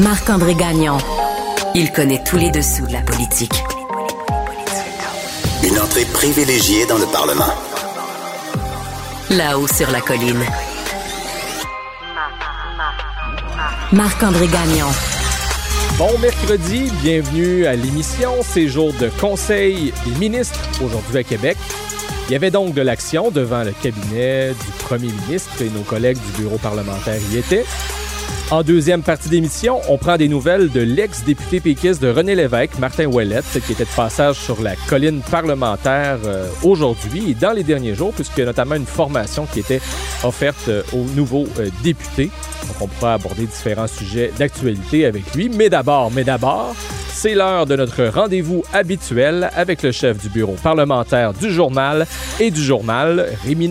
Marc-André Gagnon. Il connaît tous les dessous de la politique. Une entrée privilégiée dans le Parlement. Là-haut sur la colline. Marc-André Gagnon. Bon mercredi, bienvenue à l'émission. C'est jour de conseil des ministres aujourd'hui à Québec. Il y avait donc de l'action devant le cabinet du premier ministre et nos collègues du bureau parlementaire y étaient. En deuxième partie d'émission, on prend des nouvelles de l'ex-député péquiste de René Lévesque, Martin Ouellette, qui était de passage sur la colline parlementaire euh, aujourd'hui et dans les derniers jours, puisqu'il y a notamment une formation qui était offerte euh, aux nouveaux euh, députés. Donc, on pourra aborder différents sujets d'actualité avec lui. Mais d'abord, mais d'abord, c'est l'heure de notre rendez-vous habituel avec le chef du bureau parlementaire du journal et du journal, Rémi.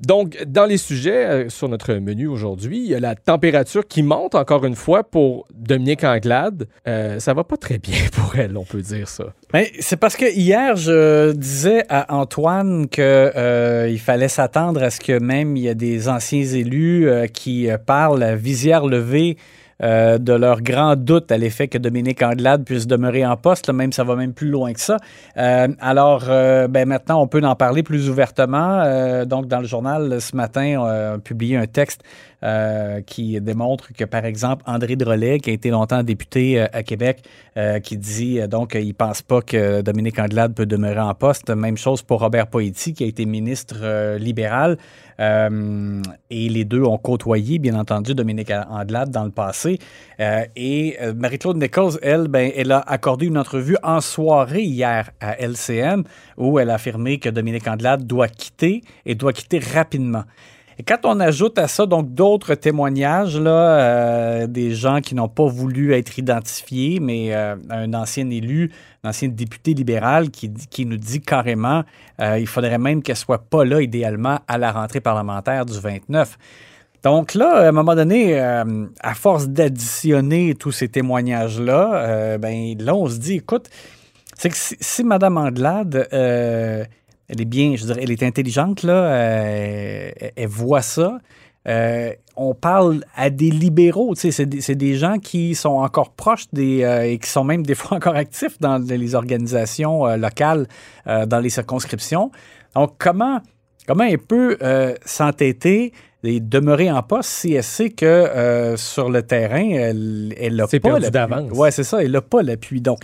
Donc, dans les sujets euh, sur notre menu aujourd'hui, il y a la température qui monte encore une fois pour Dominique Anglade. Euh, ça va pas très bien pour elle, on peut dire ça. Mais c'est parce que hier, je disais à Antoine qu'il euh, fallait s'attendre à ce que même il y a des anciens élus euh, qui parlent à visière levée euh, de leur grand doute à l'effet que Dominique Anglade puisse demeurer en poste, même ça va même plus loin que ça. Euh, alors, euh, ben, maintenant, on peut en parler plus ouvertement. Euh, donc, dans le journal, ce matin, on a publié un texte euh, qui démontre que, par exemple, André Drolet, qui a été longtemps député euh, à Québec, euh, qui dit donc qu'il pense pas que Dominique Anglade peut demeurer en poste. Même chose pour Robert Poetti, qui a été ministre libéral. Et les deux ont côtoyé, bien entendu, Dominique Anglade dans le passé. Et Marie-Claude Nichols, elle, ben, elle a accordé une entrevue en soirée hier à LCN où elle a affirmé que Dominique Anglade doit quitter et doit quitter rapidement. Et quand on ajoute à ça donc d'autres témoignages, là, euh, des gens qui n'ont pas voulu être identifiés, mais euh, un ancien élu, un ancien député libéral qui, qui nous dit carrément euh, il faudrait même qu'elle soit pas là idéalement à la rentrée parlementaire du 29. Donc là, à un moment donné, à force d'additionner tous ces témoignages-là, ben là, on se dit, écoute, c'est que si, si Mme Anglade, euh, elle est bien, je dirais, elle est intelligente, là, euh, elle, voit ça. euh, on parle à des libéraux, tu sais, c'est des, gens qui sont encore proches des euh, et qui sont même des fois encore actifs dans les organisations locales, dans les circonscriptions. Donc, comment, comment elle peut s'entêter et demeurer en poste si elle sait que euh, sur le terrain, elle n'a pas l'appui? d'avance. Ouais, c'est ça, elle n'a pas l'appui. Donc,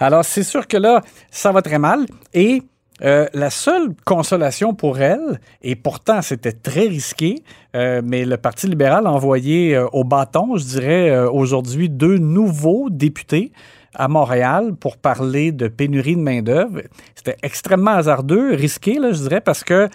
alors c'est sûr que là, ça va très mal. Et euh, la seule consolation pour elle, et pourtant c'était très risqué, euh, mais le Parti libéral a envoyé euh, au bâton, je dirais, aujourd'hui deux nouveaux députés à Montréal pour parler de pénurie de main-d'œuvre. C'était extrêmement hasardeux, risqué, je dirais, parce que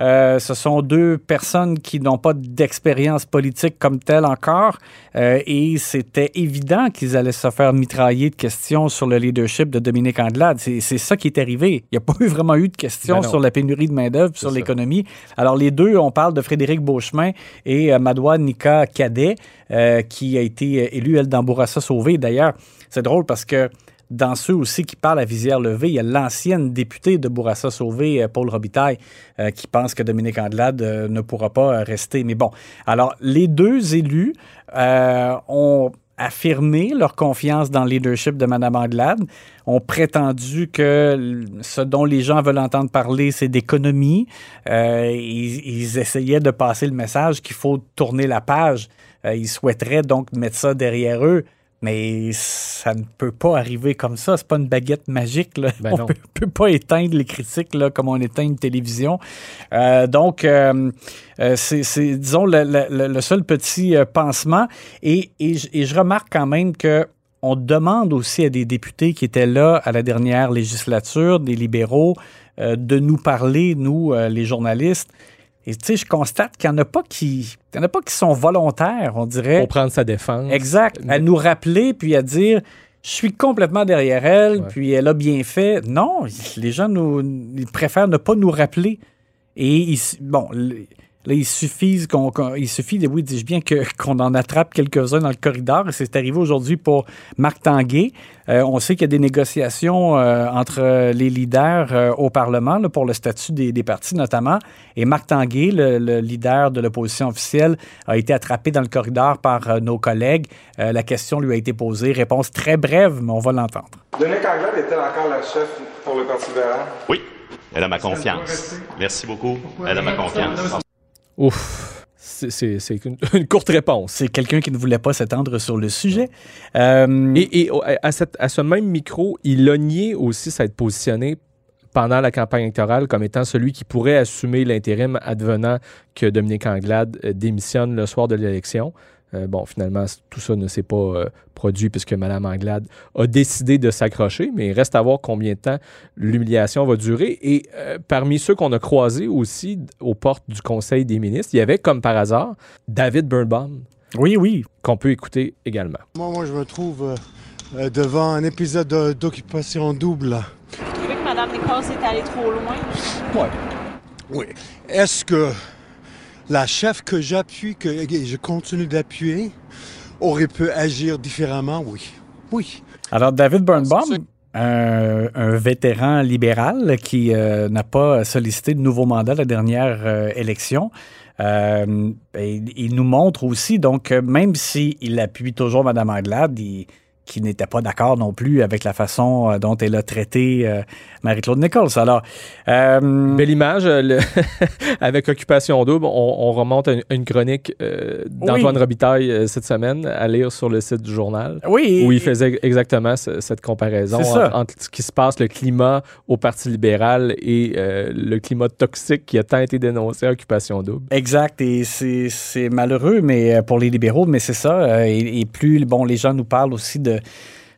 euh, ce sont deux personnes qui n'ont pas d'expérience politique comme telle encore, euh, et c'était évident qu'ils allaient se faire mitrailler de questions sur le leadership de Dominique Anglade. C'est ça qui est arrivé. Il n'y a pas eu vraiment eu de questions Ben sur la pénurie de main-d'œuvre, sur l'économie. Alors, les deux, on parle de Frédéric Beauchemin et euh, Madoua Nika Cadet, euh, qui a été élue, elle, dans Bourassa Sauvé. D'ailleurs, c'est drôle parce que dans ceux aussi qui parlent à visière levée, il y a l'ancienne députée de Bourassa Sauvé, euh, Paul Robitaille, euh, qui pense que Dominique Anglade euh, ne pourra pas rester. Mais bon, alors les deux élus ont affirmé leur confiance dans le leadership de Mme Anglade, ont prétendu que ce dont les gens veulent entendre parler, c'est d'économie. Ils, essayaient de passer le message qu'il faut tourner la page. Ils souhaiteraient donc mettre ça derrière eux. Mais ça ne peut pas arriver comme ça. C'est pas une baguette magique. Là. Ben on non. peut, peut pas éteindre les critiques là, comme on éteint une télévision. Euh, donc, euh, euh, c'est, disons, le, le- le- le seul petit pansement. Et, et, je- et je remarque quand même que on demande aussi à des députés qui étaient là à la dernière législature, des libéraux, euh, de nous parler, nous, les journalistes. Et tu sais, je constate qu'il n'y en a pas qui, il y en a pas qui sont volontaires, on dirait. Pour prendre sa défense. Exact. À nous rappeler puis à dire je suis complètement derrière elle, puis elle a bien fait. Non, les gens nous, ils préfèrent ne pas nous rappeler. Et bon, Là, il suffit, qu'on, il suffit de, oui, dis-je bien, que, qu'on en attrape quelques-uns dans le corridor. C'est arrivé aujourd'hui pour Marc Tanguay. Euh, on sait qu'il y a des négociations euh, entre les leaders euh, au Parlement pour le statut des, des, partis notamment. Et Marc Tanguay, le, leader de l'opposition officielle, a été attrapé dans le corridor par nos collègues. la question lui a été posée. Réponse très brève, mais on va l'entendre. Dominique Anglade est-elle encore la chef pour le Parti libéral? Oui. Elle a ma confiance. Merci beaucoup. Elle a ma confiance. Ouf. C'est une, courte réponse. C'est quelqu'un qui ne voulait pas s'étendre sur le sujet. Euh, et, à, ce même micro, il a nié aussi s'être positionné pendant la campagne électorale comme étant celui qui pourrait assumer l'intérim advenant que Dominique Anglade euh, démissionne le soir de l'élection. Euh, bon, finalement, tout ça ne s'est pas euh, produit puisque Mme Anglade a décidé de s'accrocher, mais il reste à voir combien de temps l'humiliation va durer. Et euh, parmi ceux qu'on a croisés aussi aux portes du Conseil des ministres, il y avait, comme par hasard, David Birnbaum. Oui, oui. Qu'on peut écouter également. Moi, moi je me trouve devant un épisode d'occupation double. Vous trouvez que Mme Nichols est allée trop loin? Oui. Oui. Est-ce que la chef que j'appuie, que je continue d'appuyer, aurait pu agir différemment, oui. Oui. Alors, David Birnbaum, un, vétéran libéral qui euh, n'a pas sollicité de nouveau mandat la dernière euh, élection, euh, il nous montre aussi, donc, même s'il appuie toujours Mme Anglade, il, qui n'était pas d'accord non plus avec la façon euh, dont elle a traité euh, Marie-Claude Nichols. Alors, euh, Belle image. avec Occupation Double, on, remonte à une, chronique d'Antoine Robitaille cette semaine à lire sur le site du journal. Oui. Où il faisait exactement cette comparaison entre, ce qui se passe, le climat au Parti libéral et le climat toxique qui a tant été dénoncé à Occupation Double. Exact. Et c'est malheureux mais pour les libéraux, mais c'est ça. Et, et plus, bon, les gens nous parlent aussi de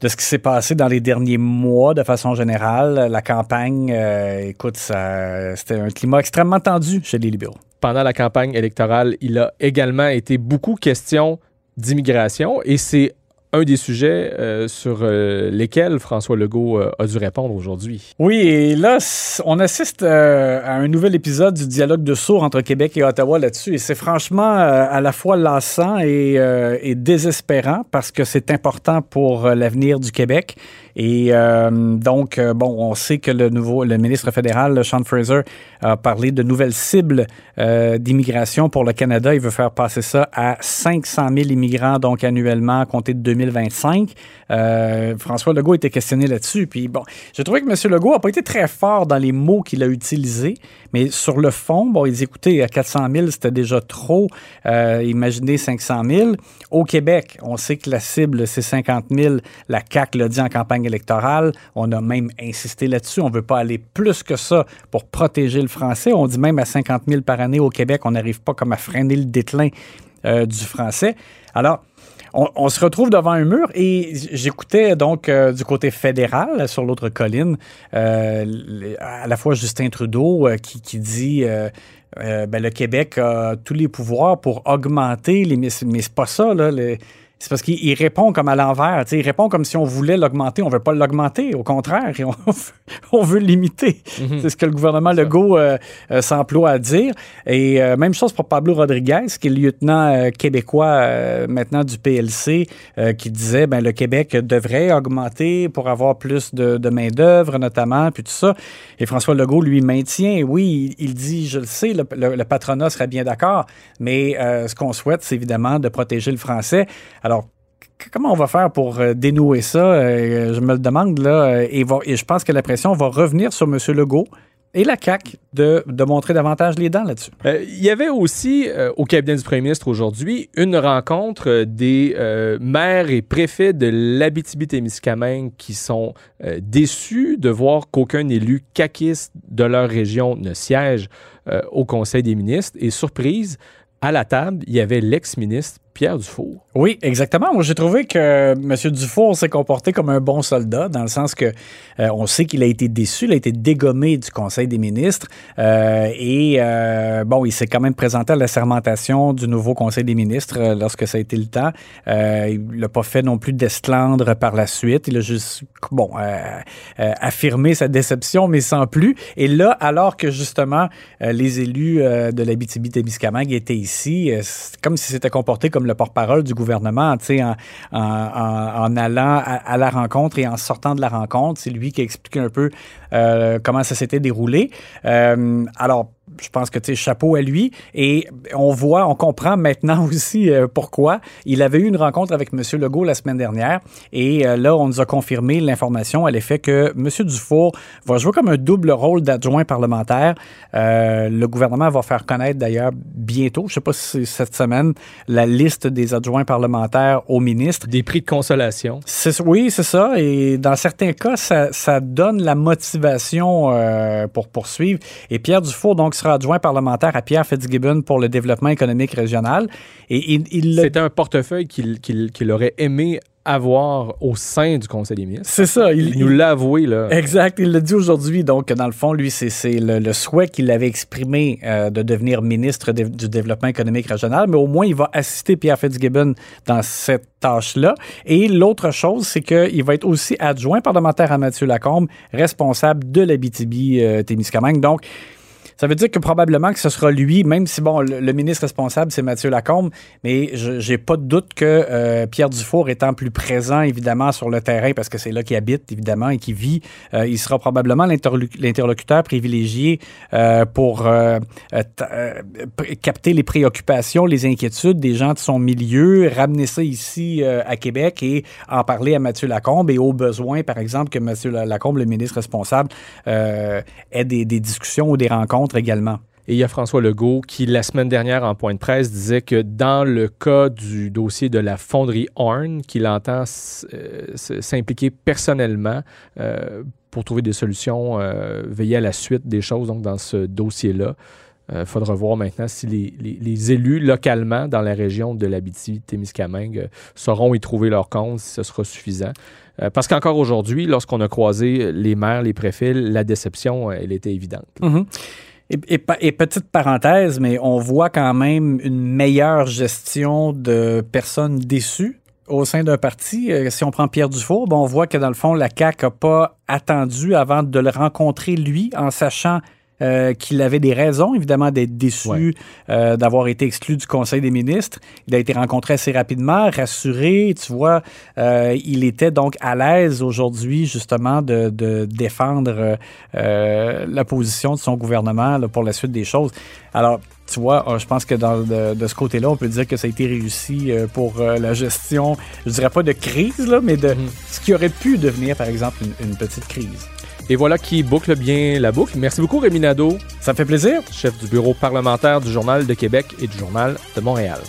de ce qui s'est passé dans les derniers mois de façon générale. La campagne, euh, écoute, c'était un climat extrêmement tendu chez les libéraux. Pendant la campagne électorale, il a également été beaucoup question d'immigration et c'est un des sujets euh, sur euh, lesquels François Legault euh, a dû répondre aujourd'hui. Oui, et là, on assiste à un nouvel épisode du dialogue de sourds entre Québec et Ottawa là-dessus. Et c'est franchement à la fois lassant et, et désespérant parce que c'est important pour l'avenir du Québec. Et euh, donc, euh, bon, on sait que le nouveau, le ministre fédéral, Sean Fraser, a parlé de nouvelles cibles euh, d'immigration pour le Canada. Il veut faire passer ça à 500 000 immigrants, donc annuellement, à compter de 2025. François Legault était questionné là-dessus. Puis bon, j'ai trouvé que M. Legault n'a pas été très fort dans les mots qu'il a utilisés, mais sur le fond, bon, il dit, écoutez, à 400 000, c'était déjà trop. imaginez 500 000. Au Québec, on sait que la cible, c'est 50 000. La CAQ l'a dit en campagne électorale. On a même insisté là-dessus. On ne veut pas aller plus que ça pour protéger le français. On dit même à 50 000 par année au Québec, on n'arrive pas comme à freiner le déclin euh, du français. Alors, on, se retrouve devant un mur et j'écoutais donc euh, du côté fédéral, sur l'autre colline, euh, à la fois Justin Trudeau qui, dit ben, le Québec a tous les pouvoirs pour augmenter les. Mais, c'est pas ça, là. Les, c'est parce qu'il répond comme à l'envers. Il répond comme si on voulait l'augmenter. On ne veut pas l'augmenter. Au contraire, on, veut limiter. Mhm. C'est ce que le gouvernement Legault euh, euh, s'emploie à dire. Et euh, même chose pour Pablo Rodriguez, qui est le lieutenant québécois maintenant du PLC, qui disait ben le Québec devrait augmenter pour avoir plus de, main-d'œuvre, notamment, puis tout ça. Et François Legault lui maintient. Oui, il, dit je le sais, le, le patronat serait bien d'accord, mais ce qu'on souhaite, c'est évidemment de protéger le français. Alors, comment on va faire pour euh, dénouer ça? Euh, je me le demande, là, euh, et, je pense que la pression va revenir sur M. Legault et la CAQ de, montrer davantage les dents là-dessus. il y avait aussi au cabinet du premier ministre aujourd'hui une rencontre des maires et préfets de l'Abitibi-Témiscamingue qui sont déçus de voir qu'aucun élu caquiste de leur région ne siège au Conseil des ministres. Et surprise, à la table, il y avait l'ex-ministre Pierre Dufour. Oui, exactement. Moi, j'ai trouvé que M. Dufour s'est comporté comme un bon soldat, dans le sens que euh, on sait qu'il a été déçu, il a été dégommé du Conseil des ministres, euh, et euh, bon, il s'est quand même présenté à la sermentation du nouveau Conseil des ministres lorsque ça a été le temps. Il n'a pas fait non plus d'esclandre par la suite. Il a juste, bon, affirmé sa déception, mais sans plus. Et là, alors que justement les élus de l'Abitibi-Témiscamingue étaient ici, c'est comme si c'était comporté comme le porte-parole du gouvernement, en, allant à, la rencontre et en sortant de la rencontre. C'est lui qui a un peu euh, comment ça s'était déroulé. Euh, alors, je pense que tu sais, chapeau à lui. Et on voit, on comprend maintenant aussi euh, pourquoi. Il avait eu une rencontre avec M. Legault la semaine dernière. Et euh, là, on nous a confirmé l'information à l'effet que M. Dufour va jouer comme un double rôle d'adjoint parlementaire. Euh, le gouvernement va faire connaître d'ailleurs bientôt, je ne sais pas si c'est cette semaine, la liste des adjoints parlementaires au ministre. Des prix de consolation. Oui, c'est ça. Et dans certains cas, ça, ça donne la motivation pour poursuivre. Et Pierre Dufour, donc, sera adjoint parlementaire à Pierre Fitzgibbon pour le développement économique régional. Et il, il C'était un portefeuille qu'il qu'il, qu'il aurait aimé avoir au sein du Conseil des ministres. C'est ça. Il, il nous l'a avoué, là. Exact. Il l'a dit aujourd'hui. Donc, dans le fond, lui, c'est le, le, souhait qu'il avait exprimé euh, de devenir ministre de, du développement économique régional, mais au moins, il va assister Pierre Fitzgibbon dans cette tâche-là. Et l'autre chose, c'est qu'il va être aussi adjoint parlementaire à Mathieu Lacombe, responsable de l'Abitibi-Témiscamingue. Donc, ça veut dire que probablement que ce sera lui, même si, bon, le, ministre responsable, c'est Mathieu Lacombe, mais j'ai pas de doute que euh, Pierre Dufour étant plus présent, évidemment, sur le terrain, parce que c'est là qu'il habite, évidemment, et qu'il vit, euh, il sera probablement l'interlocuteur privilégié euh, pour capter les préoccupations, les inquiétudes des gens de son milieu, ramener ça ici à Québec et en parler à Mathieu Lacombe et au besoin, par exemple, que Mathieu Lacombe, le ministre responsable, ait des discussions ou des rencontres également. Et il y a François Legault qui, la semaine dernière, en point de presse, disait que dans le cas du dossier de la fonderie Horn, qu'il entend euh, s'impliquer personnellement euh, pour trouver des solutions, euh, veiller à la suite des choses donc dans ce dossier-là. Il faudra voir maintenant si les, les, les, élus localement dans la région de l'Abitibi-Témiscamingue sauront y trouver leur compte, si ce sera suffisant. parce qu'encore aujourd'hui, lorsqu'on a croisé les maires, les préfets, la déception, elle était évidente. Mm -hmm. Et, et, et, petite parenthèse, mais on voit quand même une meilleure gestion de personnes déçues au sein d'un parti. Si on prend Pierre Dufour, bon, on voit que dans le fond, la CAQ n'a pas attendu avant de le rencontrer lui, en sachant euh, qu'il avait des raisons, évidemment, d'être déçu, ouais. euh, d'avoir été exclu du Conseil des ministres. Il a été rencontré assez rapidement, rassuré, tu vois. Euh, il était donc à l'aise aujourd'hui, justement, de, de défendre euh, la position de son gouvernement là, pour la suite des choses. Alors, tu vois, je pense que dans, de, de ce côté-là, on peut dire que ça a été réussi euh, pour la gestion, je dirais pas de crise, là, mais de mm. ce qui aurait pu devenir, par exemple, une, une petite crise. Et voilà qui boucle bien la boucle. Merci beaucoup, Rémi Nadeau. Ça me fait plaisir. Chef du bureau parlementaire du Journal de Québec et du Journal de Montréal.